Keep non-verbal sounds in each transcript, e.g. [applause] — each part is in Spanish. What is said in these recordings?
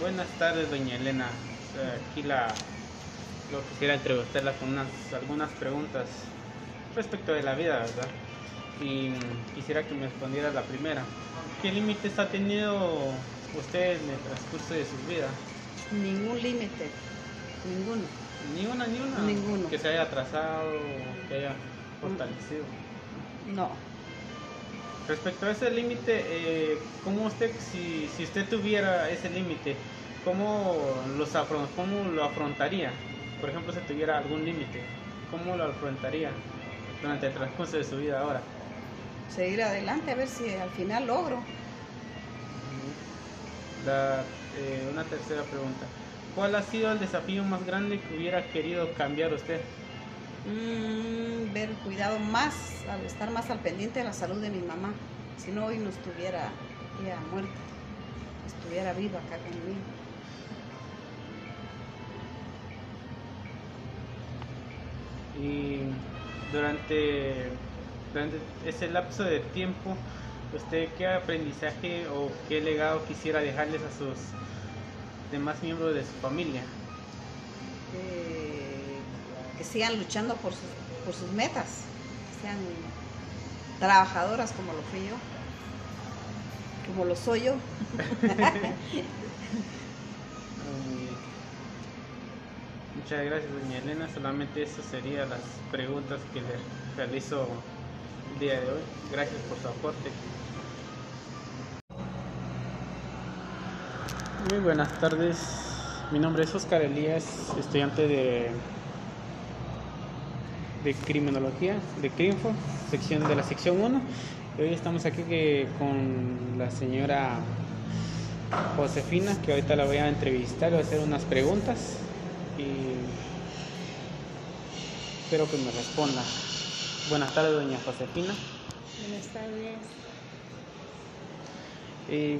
Buenas tardes, doña Elena. Aquí la lo quisiera entrevistarla con unas, algunas preguntas respecto de la vida, ¿verdad? Y quisiera que me respondiera la primera. ¿Qué límites ha tenido usted en el transcurso de su vida? Ningún límite, ninguno. Ni una, ni una. Ninguno. Que se haya atrasado, que haya fortalecido. No. Respecto a ese límite, eh, ¿cómo usted, si, si usted tuviera ese límite, ¿cómo, los afron- ¿cómo lo afrontaría? Por ejemplo, si tuviera algún límite, ¿cómo lo afrontaría durante el transcurso de su vida ahora? Seguir adelante a ver si al final logro. La, eh, una tercera pregunta. ¿Cuál ha sido el desafío más grande que hubiera querido cambiar usted? Cuidado más, al estar más al pendiente de la salud de mi mamá. Si no, hoy no estuviera ya muerta, estuviera viva acá conmigo. Y durante, durante ese lapso de tiempo, ¿usted qué aprendizaje o qué legado quisiera dejarles a sus demás miembros de su familia? Eh, que sigan luchando por sus, por sus metas, sean trabajadoras como lo fui yo, como lo soy yo. Muchas gracias, doña Elena. Solamente esas serían las preguntas que le realizo el día de hoy. Gracias por su aporte. Muy buenas tardes. Mi nombre es Oscar Elías, estudiante de, de Criminología, de CRIMFO, sección de la sección 1. Y hoy estamos aquí que- con la señora Josefina, que ahorita la voy a entrevistar, le voy a hacer unas preguntas y espero que me responda. Buenas tardes, doña Josefina. Buenas tardes. Eh,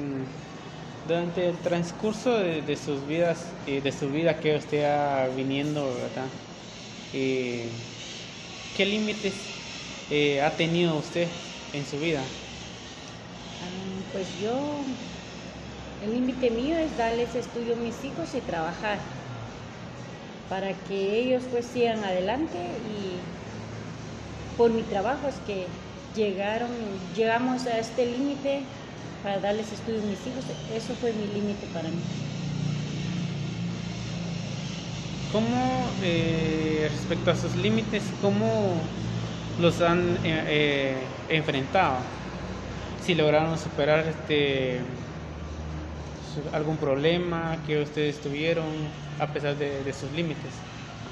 durante el transcurso de, de sus vidas, eh, de su vida que usted ha viniendo, ¿verdad? Eh, ¿Qué límites eh, ha tenido usted en su vida? Ah, pues yo, el límite mío es darles estudio a mis hijos y trabajar para que ellos pues sigan adelante y por mi trabajo es que llegaron, llegamos a este límite para darles estudio a mis hijos. Eso fue mi límite para mí. ¿Cómo, eh, respecto a sus límites, cómo los han eh, eh, enfrentado? Si lograron superar este algún problema que ustedes tuvieron a pesar de, de sus límites.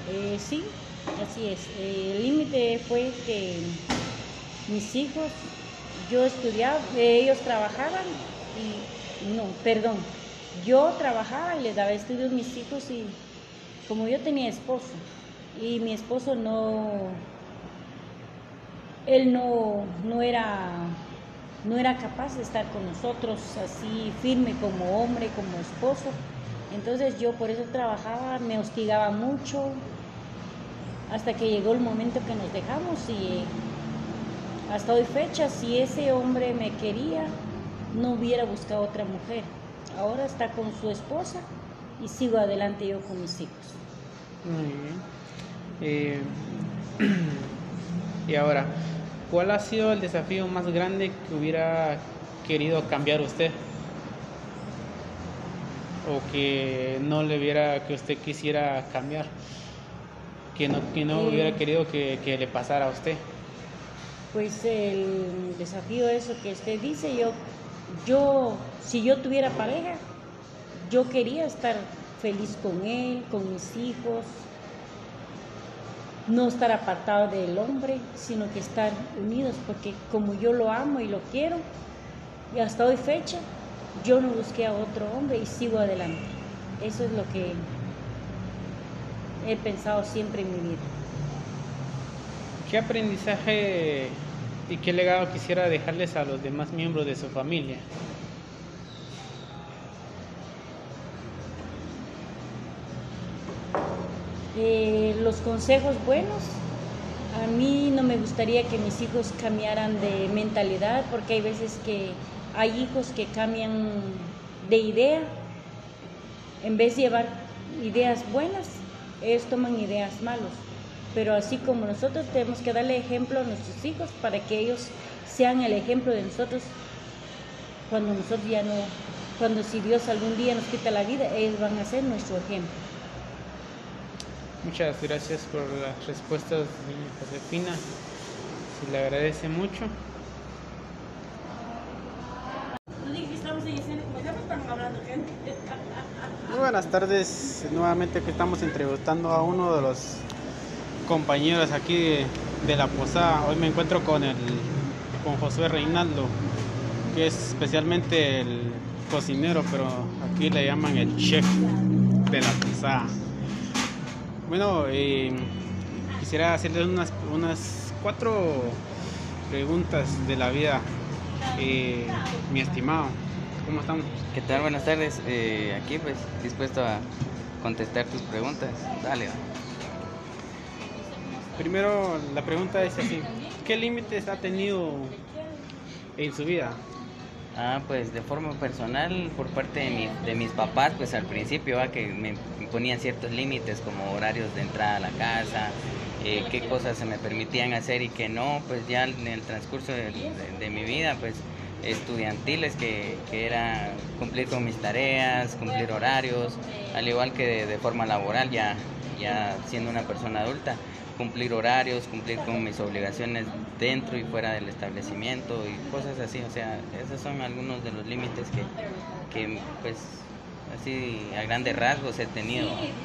Eh, sí, así es. El límite fue que mis hijos, yo estudiaba, ellos trabajaban y, no, perdón, yo trabajaba y les daba estudios a mis hijos y como yo tenía esposo y mi esposo no, él no, no era no era capaz de estar con nosotros así firme como hombre, como esposo. Entonces yo por eso trabajaba, me hostigaba mucho, hasta que llegó el momento que nos dejamos y hasta hoy fecha, si ese hombre me quería, no hubiera buscado otra mujer. Ahora está con su esposa y sigo adelante yo con mis hijos. Muy bien. Eh, [clears throat] y ahora, ¿cuál ha sido el desafío más grande que hubiera querido cambiar usted? O que no le hubiera, que usted quisiera cambiar. Que no, que no Eh. hubiera querido que, que le pasara a usted. Pues el desafío eso que usted dice, yo, yo, si yo tuviera pareja, yo quería estar feliz con él, con mis hijos, no estar apartado del hombre, sino que estar unidos, porque como yo lo amo y lo quiero, y hasta hoy fecha, yo no busqué a otro hombre y sigo adelante. Eso es lo que he pensado siempre en mi vida. ¿Qué aprendizaje y qué legado quisiera dejarles a los demás miembros de su familia? Los consejos buenos. A mí no me gustaría que mis hijos cambiaran de mentalidad porque hay veces que hay hijos que cambian de idea en vez de llevar ideas buenas, ellos toman ideas malas. Pero así como nosotros tenemos que darle ejemplo a nuestros hijos para que ellos sean el ejemplo de nosotros cuando nosotros ya no, cuando si Dios algún día nos quita la vida, ellos van a ser nuestro ejemplo. Muchas gracias por las respuestas, Josefina. Se le agradece mucho. Muy buenas tardes. Nuevamente que estamos entrevistando a uno de los compañeros aquí de, la posada. Hoy me encuentro con el con Josué Reinaldo, que es especialmente el cocinero, pero aquí le llaman el chef de la posada. Bueno, eh, quisiera hacerle unas, unas cuatro preguntas de la vida, eh, mi estimado. ¿Cómo estamos? ¿Qué tal? Buenas tardes. Eh, aquí pues dispuesto a contestar tus preguntas. Dale. Primero la pregunta es así, ¿qué límites ha tenido en su vida? Ah, pues de forma personal, por parte de, de mis papás, pues al principio, que me ponían ciertos límites como horarios de entrada a la casa, eh, qué cosas se me permitían hacer y qué no, pues ya en el transcurso de, mi vida, pues estudiantiles, que, que, era cumplir con mis tareas, cumplir horarios, al igual que de, forma laboral, ya, ya siendo una persona adulta cumplir horarios, cumplir con mis obligaciones dentro y fuera del establecimiento y cosas así. O sea, esos son algunos de los límites que, que pues, así a grandes rasgos he tenido.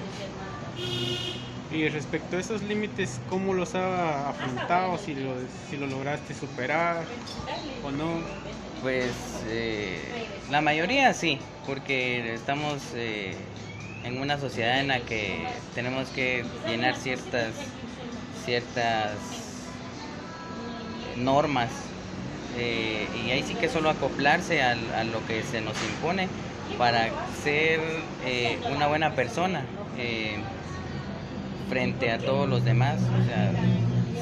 Y respecto a esos límites, ¿cómo los ha afrontado? Si lo, si lo lograste superar o no. Pues eh, la mayoría sí, porque estamos eh, en una sociedad en la que tenemos que llenar ciertas ciertas normas eh, y ahí sí que solo acoplarse a, lo que se nos impone para ser eh, una buena persona eh, frente a todos los demás, o sea,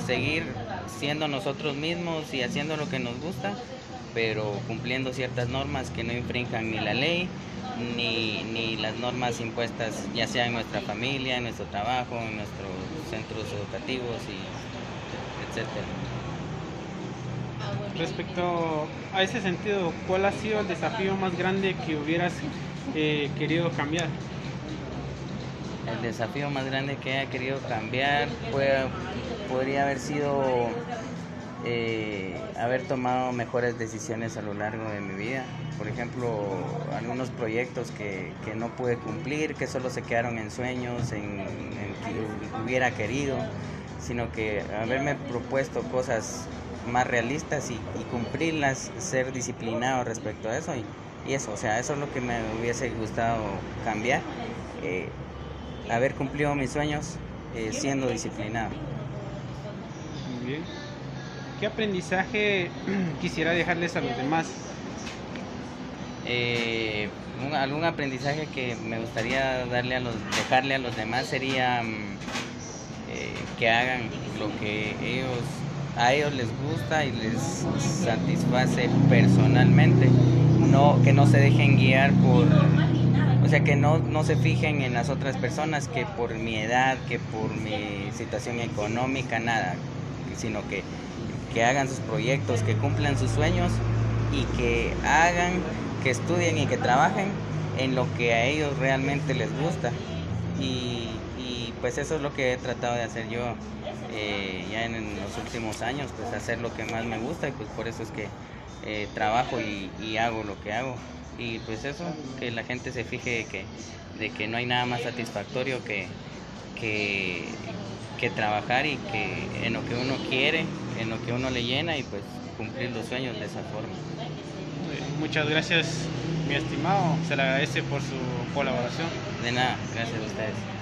seguir siendo nosotros mismos y haciendo lo que nos gusta, pero cumpliendo ciertas normas que no infrinjan ni la ley ni, ni las normas impuestas ya sea en nuestra familia, en nuestro trabajo, en nuestros centros educativos y etcétera. Respecto a ese sentido, ¿cuál ha sido el desafío más grande que hubieras eh, querido cambiar? El desafío más grande que haya querido cambiar podría haber sido eh, haber tomado mejores decisiones a lo largo de mi vida. Por ejemplo, algunos proyectos que, que no pude cumplir, que solo se quedaron en sueños, en, que hubiera querido, sino que haberme propuesto cosas más realistas y, cumplirlas, ser disciplinado respecto a eso. Y, eso, o sea, eso es lo que me hubiese gustado cambiar. Eh, haber cumplido mis sueños eh, siendo disciplinado. Muy bien. ¿Qué aprendizaje [clears throat] quisiera dejarles a los demás? Eh, algún aprendizaje que me gustaría darle a los, dejarle a los demás sería mm, eh, que hagan lo que ellos a ellos les gusta y les satisface personalmente, no que no se dejen guiar por o sea que no, no se fijen en las otras personas que por mi edad, que por mi situación económica, nada, sino que que hagan sus proyectos, que cumplan sus sueños y que hagan, que estudien y que trabajen en lo que a ellos realmente les gusta. Y, pues eso es lo que he tratado de hacer yo eh, ya en, los últimos años, pues hacer lo que más me gusta y pues por eso es que eh, trabajo y, hago lo que hago. Y pues eso, que la gente se fije que, de que no hay nada más satisfactorio que, que, que trabajar y que en lo que uno quiere, en lo que uno le llena y pues cumplir los sueños de esa forma. Muchas gracias, mi estimado. Se le agradece por su colaboración. De nada, gracias a ustedes.